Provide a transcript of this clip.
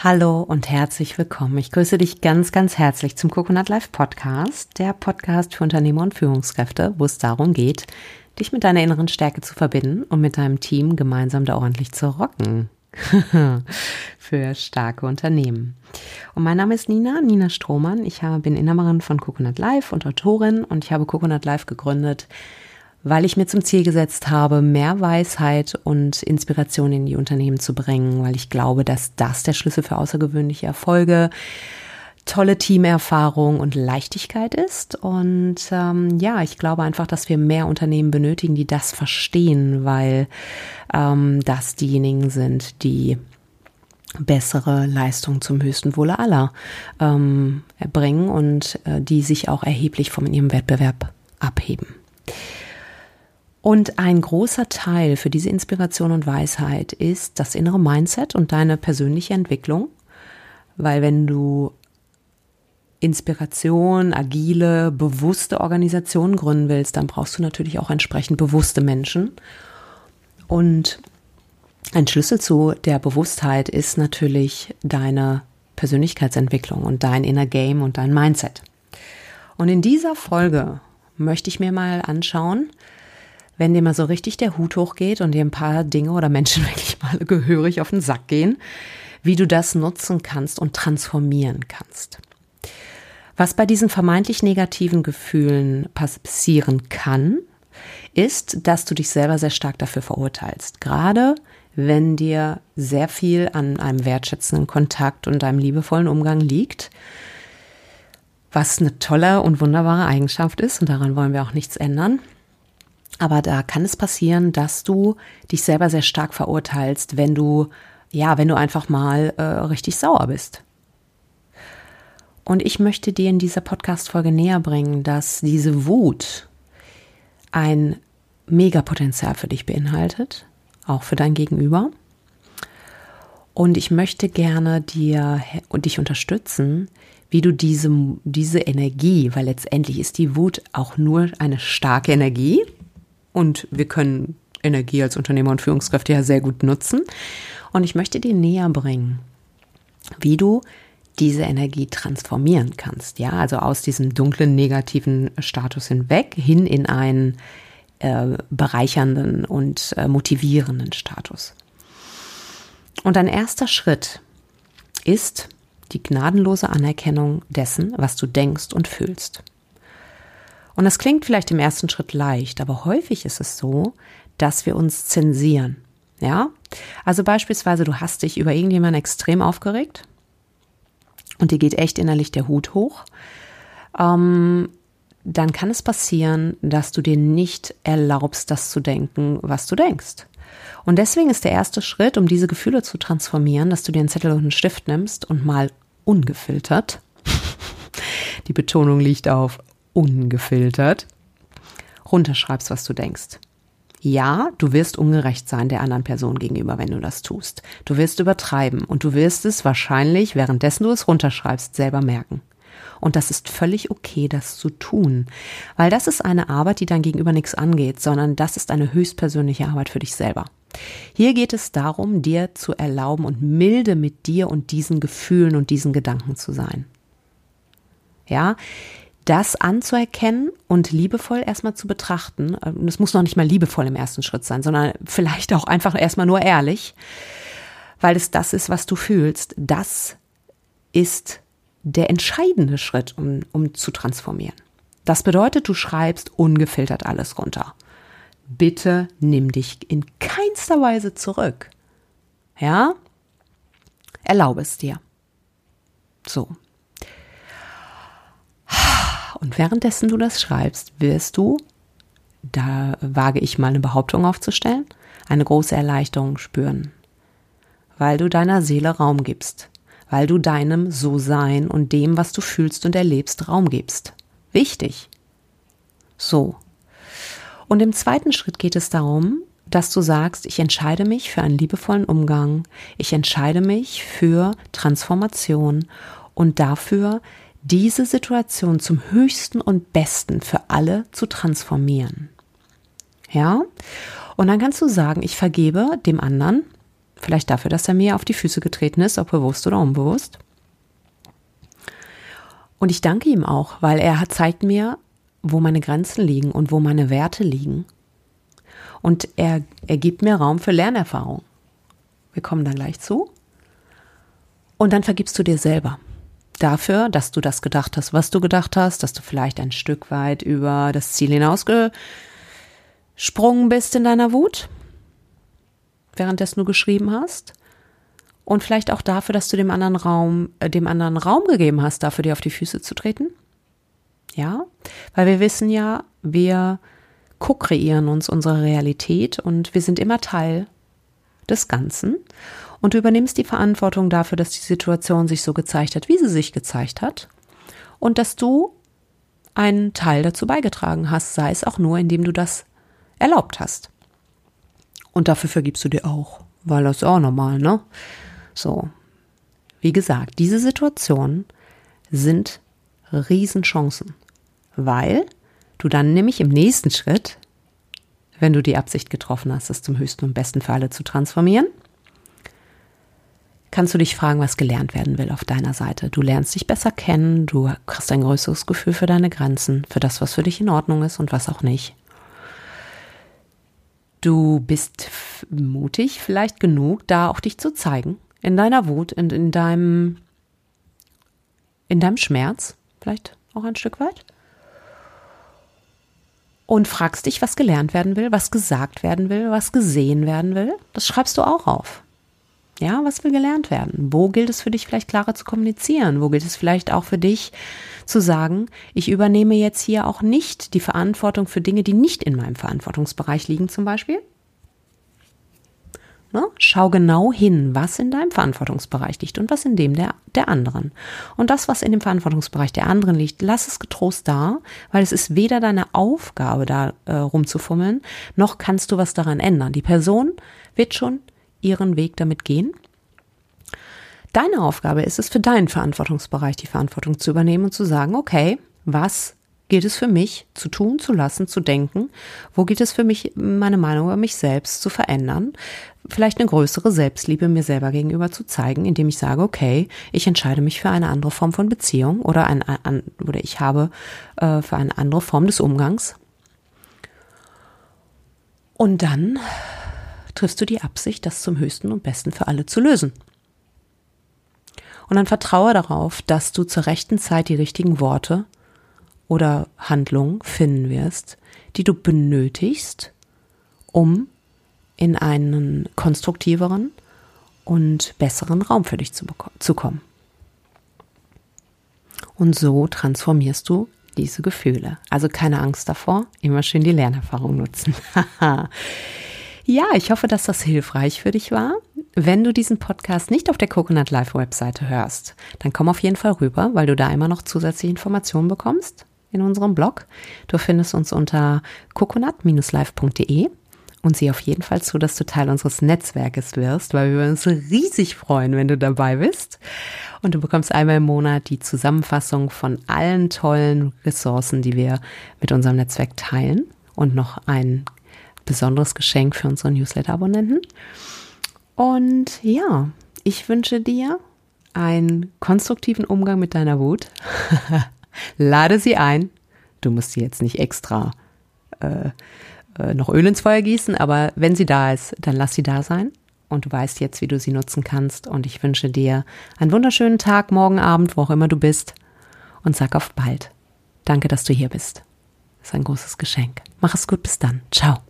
Hallo und herzlich willkommen. Ich grüße dich ganz, ganz herzlich zum Coconut Life Podcast, der Podcast für Unternehmer und Führungskräfte, wo es darum geht, dich mit deiner inneren Stärke zu verbinden und mit deinem Team gemeinsam da ordentlich zu rocken. für starke Unternehmen. Und mein Name ist Nina, Nina Strohmann. Ich bin Inhaberin von Coconut Life und Autorin und ich habe Coconut Life gegründet, weil ich mir zum Ziel gesetzt habe, mehr Weisheit und Inspiration in die Unternehmen zu bringen, weil ich glaube, dass das der Schlüssel für außergewöhnliche Erfolge, tolle Teamerfahrung und Leichtigkeit ist. Und ähm, ja, ich glaube einfach, dass wir mehr Unternehmen benötigen, die das verstehen, weil ähm, das diejenigen sind, die bessere Leistung zum höchsten Wohle aller ähm, erbringen und äh, die sich auch erheblich von ihrem Wettbewerb abheben. Und ein großer Teil für diese Inspiration und Weisheit ist das innere Mindset und deine persönliche Entwicklung. Weil wenn du Inspiration, agile, bewusste Organisationen gründen willst, dann brauchst du natürlich auch entsprechend bewusste Menschen. Und ein Schlüssel zu der Bewusstheit ist natürlich deine Persönlichkeitsentwicklung und dein Inner Game und dein Mindset. Und in dieser Folge möchte ich mir mal anschauen, wenn dir mal so richtig der Hut hochgeht und dir ein paar Dinge oder Menschen wirklich mal gehörig auf den Sack gehen, wie du das nutzen kannst und transformieren kannst. Was bei diesen vermeintlich negativen Gefühlen passieren kann, ist, dass du dich selber sehr stark dafür verurteilst. Gerade wenn dir sehr viel an einem wertschätzenden Kontakt und einem liebevollen Umgang liegt, was eine tolle und wunderbare Eigenschaft ist und daran wollen wir auch nichts ändern. Aber da kann es passieren, dass du dich selber sehr stark verurteilst, wenn du, ja, wenn du einfach mal äh, richtig sauer bist. Und ich möchte dir in dieser Podcast-Folge näher bringen, dass diese Wut ein Megapotenzial für dich beinhaltet, auch für dein Gegenüber. Und ich möchte gerne dir und dich unterstützen, wie du diese, diese Energie, weil letztendlich ist die Wut auch nur eine starke Energie, und wir können Energie als Unternehmer und Führungskräfte ja sehr gut nutzen. Und ich möchte dir näher bringen, wie du diese Energie transformieren kannst. Ja, also aus diesem dunklen, negativen Status hinweg hin in einen äh, bereichernden und äh, motivierenden Status. Und ein erster Schritt ist die gnadenlose Anerkennung dessen, was du denkst und fühlst. Und das klingt vielleicht im ersten Schritt leicht, aber häufig ist es so, dass wir uns zensieren. Ja? Also beispielsweise, du hast dich über irgendjemanden extrem aufgeregt und dir geht echt innerlich der Hut hoch. Ähm, dann kann es passieren, dass du dir nicht erlaubst, das zu denken, was du denkst. Und deswegen ist der erste Schritt, um diese Gefühle zu transformieren, dass du dir einen Zettel und einen Stift nimmst und mal ungefiltert, die Betonung liegt auf ungefiltert runterschreibst, was du denkst. Ja, du wirst ungerecht sein der anderen Person gegenüber, wenn du das tust. Du wirst übertreiben und du wirst es wahrscheinlich, währenddessen du es runterschreibst, selber merken. Und das ist völlig okay, das zu tun, weil das ist eine Arbeit, die dein Gegenüber nichts angeht, sondern das ist eine höchstpersönliche Arbeit für dich selber. Hier geht es darum, dir zu erlauben und milde mit dir und diesen Gefühlen und diesen Gedanken zu sein. Ja, das anzuerkennen und liebevoll erstmal zu betrachten. Und es muss noch nicht mal liebevoll im ersten Schritt sein, sondern vielleicht auch einfach erstmal nur ehrlich, weil es das ist, was du fühlst. Das ist der entscheidende Schritt, um, um zu transformieren. Das bedeutet, du schreibst ungefiltert alles runter. Bitte nimm dich in keinster Weise zurück. Ja? Erlaube es dir. So, und währenddessen du das schreibst, wirst du, da wage ich mal eine Behauptung aufzustellen, eine große Erleichterung spüren. Weil du deiner Seele Raum gibst. Weil du deinem So-Sein und dem, was du fühlst und erlebst, Raum gibst. Wichtig. So. Und im zweiten Schritt geht es darum, dass du sagst, ich entscheide mich für einen liebevollen Umgang, ich entscheide mich für Transformation und dafür, diese Situation zum höchsten und besten für alle zu transformieren. Ja? Und dann kannst du sagen, ich vergebe dem anderen Vielleicht dafür, dass er mir auf die Füße getreten ist, ob bewusst oder unbewusst. Und ich danke ihm auch, weil er zeigt mir, wo meine Grenzen liegen und wo meine Werte liegen. Und er, er gibt mir Raum für Lernerfahrung. Wir kommen dann gleich zu. Und dann vergibst du dir selber dafür, dass du das gedacht hast, was du gedacht hast, dass du vielleicht ein Stück weit über das Ziel hinausgesprungen bist in deiner Wut, währenddessen du geschrieben hast. Und vielleicht auch dafür, dass du dem anderen Raum, äh, dem anderen Raum gegeben hast, dafür dir auf die Füße zu treten. Ja, weil wir wissen ja, wir ko-kreieren uns unsere Realität und wir sind immer Teil des Ganzen. Und du übernimmst die Verantwortung dafür, dass die Situation sich so gezeigt hat, wie sie sich gezeigt hat. Und dass du einen Teil dazu beigetragen hast, sei es auch nur, indem du das erlaubt hast. Und dafür vergibst du dir auch, weil das ist auch normal, ne? So. Wie gesagt, diese Situationen sind Riesenchancen, weil du dann nämlich im nächsten Schritt, wenn du die Absicht getroffen hast, es zum höchsten und besten für alle zu transformieren, kannst du dich fragen, was gelernt werden will auf deiner Seite. Du lernst dich besser kennen, du hast ein größeres Gefühl für deine Grenzen, für das, was für dich in Ordnung ist und was auch nicht. Du bist mutig, vielleicht genug, da auch dich zu zeigen, in deiner Wut, in, in deinem, in deinem Schmerz, vielleicht auch ein Stück weit. Und fragst dich, was gelernt werden will, was gesagt werden will, was gesehen werden will. Das schreibst du auch auf. Ja, was will gelernt werden? Wo gilt es für dich vielleicht klarer zu kommunizieren? Wo gilt es vielleicht auch für dich zu sagen, ich übernehme jetzt hier auch nicht die Verantwortung für Dinge, die nicht in meinem Verantwortungsbereich liegen zum Beispiel? Ne? Schau genau hin, was in deinem Verantwortungsbereich liegt und was in dem der, der anderen. Und das, was in dem Verantwortungsbereich der anderen liegt, lass es getrost da, weil es ist weder deine Aufgabe, da äh, rumzufummeln, noch kannst du was daran ändern. Die Person wird schon ihren Weg damit gehen. Deine Aufgabe ist es, für deinen Verantwortungsbereich die Verantwortung zu übernehmen und zu sagen, okay, was gilt es für mich zu tun, zu lassen, zu denken? Wo gilt es für mich, meine Meinung über mich selbst zu verändern? Vielleicht eine größere Selbstliebe mir selber gegenüber zu zeigen, indem ich sage, okay, ich entscheide mich für eine andere Form von Beziehung oder ein, ein oder ich habe äh, für eine andere Form des Umgangs. Und dann triffst du die Absicht, das zum höchsten und besten für alle zu lösen. Und dann vertraue darauf, dass du zur rechten Zeit die richtigen Worte oder Handlungen finden wirst, die du benötigst, um in einen konstruktiveren und besseren Raum für dich zu, zu kommen. Und so transformierst du diese Gefühle. Also keine Angst davor, immer schön die Lernerfahrung nutzen. Ja, ich hoffe, dass das hilfreich für dich war. Wenn du diesen Podcast nicht auf der Coconut Life Webseite hörst, dann komm auf jeden Fall rüber, weil du da immer noch zusätzliche Informationen bekommst in unserem Blog. Du findest uns unter coconut-life.de und sieh auf jeden Fall zu, dass du Teil unseres Netzwerkes wirst, weil wir uns riesig freuen, wenn du dabei bist. Und du bekommst einmal im Monat die Zusammenfassung von allen tollen Ressourcen, die wir mit unserem Netzwerk teilen und noch ein besonderes Geschenk für unsere Newsletter-Abonnenten. Und ja, ich wünsche dir einen konstruktiven Umgang mit deiner Wut. Lade sie ein. Du musst sie jetzt nicht extra äh, äh, noch Öl ins Feuer gießen, aber wenn sie da ist, dann lass sie da sein. Und du weißt jetzt, wie du sie nutzen kannst. Und ich wünsche dir einen wunderschönen Tag, morgen Abend, wo auch immer du bist. Und sag auf bald. Danke, dass du hier bist. Das ist ein großes Geschenk. Mach es gut, bis dann. Ciao.